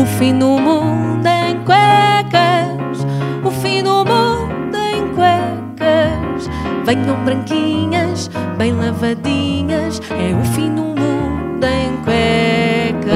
O fim do mundo em cuecas, o fim do mundo em cuecas. Venham branquinhas, bem lavadinhas,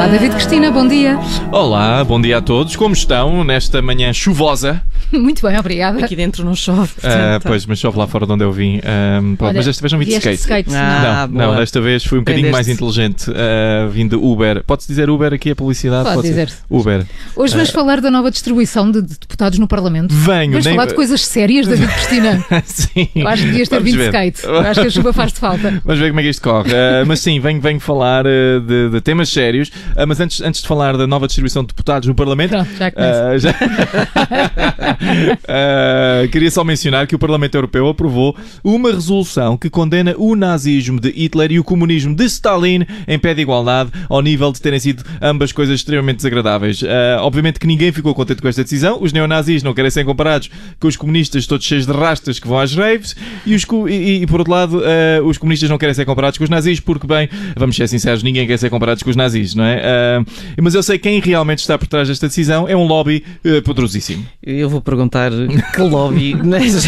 Olá, David Cristina, bom dia. Olá, bom dia a todos. Como estão nesta manhã chuvosa? Muito bem, obrigada. Aqui dentro não chove. Ah, pois, mas chove lá fora de onde eu vim. Ahm, pronto, Olha, mas desta vez não vim de skate. skate. Ah, não, não, desta vez fui um bocadinho mais inteligente. ah, vim de Uber. Pode-se dizer Uber aqui a publicidade? Pode ser? dizer. Uber. Hoje vamos falar da nova distribuição de, de deputados no Parlamento. Venho, Vamos nem- falar de coisas sérias, David Cristina. Sim. Eu acho que devias ter vindo de skate. Eu acho que a chuva faz-te falta. Vamos ver como é que isto corre. Ah, mas sim, venho, venho falar ah, de, de temas sérios. Ah, mas antes, antes de falar da nova distribuição de deputados no Parlamento, Pronto, já. Ah, já- Ah, queria só mencionar que o Parlamento Europeu aprovou uma resolução que condena o nazismo de Hitler e o comunismo de Stalin em pé de igualdade, ao nível de terem sido ambas coisas extremamente desagradáveis. Ah, obviamente que ninguém ficou contente com esta decisão. Os neonazis não querem ser comparados com os comunistas todos cheios de rastas que vão às raves e, os e- e, por outro lado, ah, os comunistas não querem ser comparados com os nazis porque, bem, vamos ser sinceros, ninguém quer ser comparados com os nazis, não é? Ah, mas eu sei quem realmente está por trás desta decisão é um lobby eh, poderosíssimo. Eu vou perguntar que lobby. mas-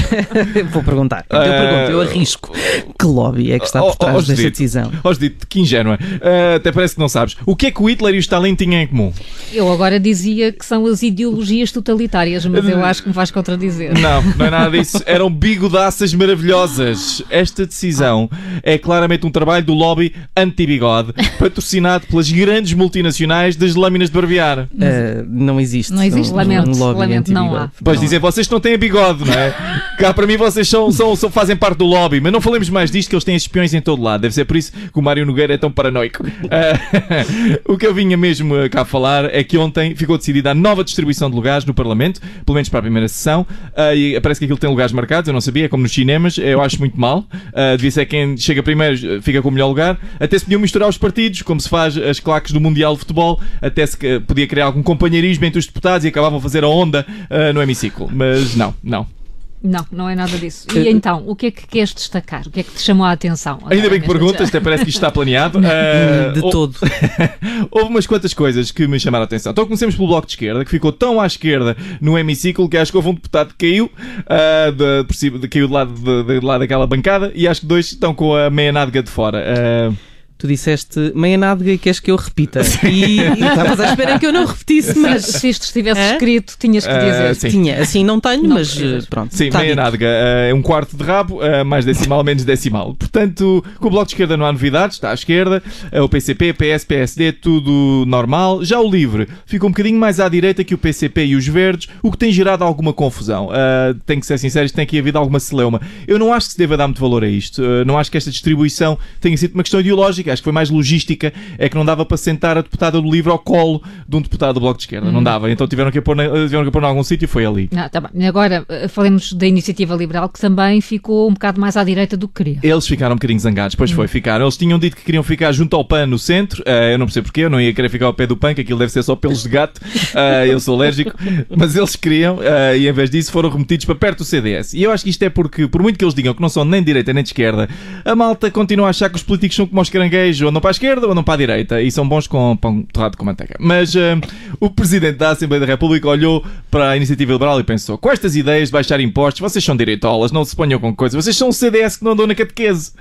vou perguntar. Eu Ah, pergunto, eu arrisco. Que lobby é que está Oh, por oh, trás oh, desta Judite. decisão? Os dito, que ingênua. Ah, até parece que não sabes. O que é que o Hitler e o Stalin tinham em comum? Eu agora dizia que são as ideologias totalitárias, mas eu acho que me vais contradizer. Não, não é nada disso. Eram bigodaças maravilhosas. Esta decisão é claramente um trabalho do lobby anti-bigode, patrocinado pelas grandes multinacionais das lâminas de barbear. Ah, não existe. Não existe, um, lamento, um lobby lamento, não há. Pois dizem, vocês não têm bigode, não é? Cá para mim vocês são, são, são- fazem parte do lobby, mas não falemos mais disto que eles têm espiões em todo lado. Deve ser por isso que o Mário Nogueira é tão paranoico. Ah, o que eu vinha mesmo ah, cá falar é que ontem ficou decidida a nova distribuição de lugares no Parlamento, pelo menos para a primeira sessão, Ah, e parece que aquilo tem lugares marcados, eu não sabia, é como nos cinemas, eu acho muito mal. Ah, devia ser quem chega primeiro eh, fica com o melhor lugar. Até se podiam misturar os partidos, como se faz as claques do Mundial de Futebol, até se eh, podia criar algum companheirismo entre os deputados e acabavam a fazer a onda ah, no hemiciclo. Mas não, não. Não, não é nada disso. E então, o que é que queres destacar? O que é que te chamou a atenção? Ainda bem que perguntas, até parece que isto está planeado. Ah, De ou- todo. Houve umas quantas coisas que me chamaram a atenção. Então comecemos pelo Bloco de Esquerda, que ficou tão à esquerda no hemiciclo que acho que houve um deputado que caiu, ah, de, por cima, de- caiu de lado, de, de lado daquela bancada, e acho que dois estão com a meia nádega de fora. Ah, Tu disseste meia nádega e queres que eu repita. E e estavas à espera que eu não repetisse, mas. Se isto estivesse Hã? escrito, tinhas que Ah, dizer. sim. Tinha, assim não tenho, Não mas precisas. eh, pronto. Sim, tá meia dito. nádega ah, é um quarto de rabo, ah, mais decimal, menos decimal. Portanto, com o Bloco de Esquerda não há novidades, está à esquerda, o PCP, PS, PSD, tudo normal. Já o LIVRE ficou um bocadinho mais à direita que o PCP e os Verdes, o que tem gerado alguma confusão. Tenho que ser sincero, isto tem aqui havido alguma celeuma. Eu não acho que se deva dar muito valor a isto. Não acho que esta distribuição tenha sido uma questão ideológica, acho que foi mais logística. É que não dava para sentar a deputada do LIVRE ao colo de um deputado do Bloco de Esquerda. Não dava. Então tiveram que a pôr, na, tiveram que pôr em algum sítio e foi ali. Ah, tá bem. Agora, eh, falemos da iniciativa liberal, que também ficou um bocado mais à direita do que queria. Eles ficaram um bocadinho zangados, pois foi, ficaram. Eles tinham dito que queriam ficar junto ao PAN no centro. eh, eu não percebo porquê, eu não ia querer ficar ao pé do PAN, que aquilo deve ser só pelos de gato. eh, eu sou alérgico. Mas eles queriam, eh, e em vez disso foram remetidos para perto do CDS. E eu acho que isto é porque, por muito que eles digam que não são nem de direita nem de esquerda, a malta continua a achar que os políticos são como os caranguejos, ou andam para a esquerda ou andam para a direita. E são bons com pão torrado com manteiga. Mas eh, o Presidente da Assembleia da República olhou para a iniciativa liberal e pensou: com estas ideias de baixar impostos, vocês são direitolas, não se ponham com coisas. Vocês são o CDS que não andou na catequese.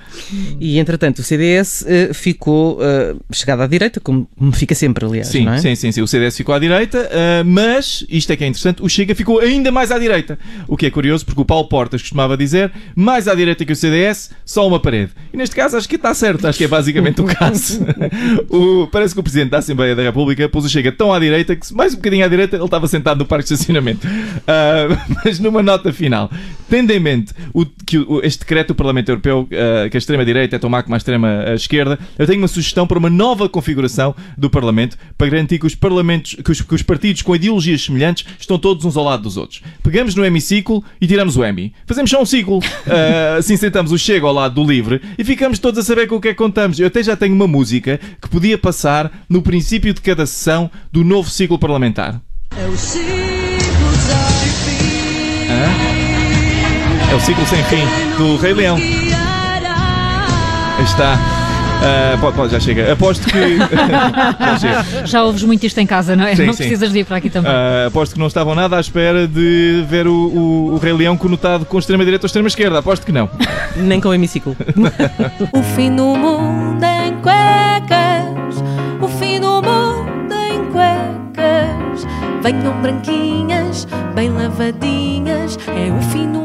E entretanto o CDS eh, ficou eh, chegado à direita, como, fica sempre, aliás. Sim, é? sim, sim, sim. O CDS ficou à direita, mas isto é que é interessante: o Chega ficou ainda mais à direita. O que é curioso, porque o Paulo Portas costumava dizer: mais à direita que o CDS, só uma parede. E neste caso, acho que está certo, acho que é basicamente o caso. O- parece que o Presidente da Assembleia da República pôs o Chega tão à direita que, mais um bocadinho à direita, ele estava sentado no parque de estacionamento. Ah, mas numa nota final, tendo em mente o, que o- este decreto do Parlamento Europeu, ah, que a extrema-direita é má como a extrema-esquerda, eu tenho uma sugestão para uma nova configuração do Parlamento para garantir que os, parlamentos, que os, que os partidos com ideologias semelhantes estão todos uns ao lado dos outros. Pegamos no hemiciclo e tiramos o Emi. Fazemos só um ciclo. Ah, assim sentamos o Chega ao lado do Livre e ficamos todos a saber com o que é que contamos. Eu até já tenho uma música que podia passar no princípio de cada sessão do novo ciclo parlamentar. É o ciclo. Hã? É o ciclo sem fim do Rei Leão. Está. Ah, pode, pode, já chega. Aposto que. já chega. Já ouves muito isto em casa, não é? Sim, não sim. precisas de ir para aqui também. Ah, aposto que não estavam nada à espera de ver o, o, o Rei Leão conotado com extrema-direita ou extrema-esquerda. Aposto que não. Nem com o hemiciclo. O fim do mundo em cuecas, o fim do mundo em cuecas. Venham branquinhas, bem lavadinhas, é o fim do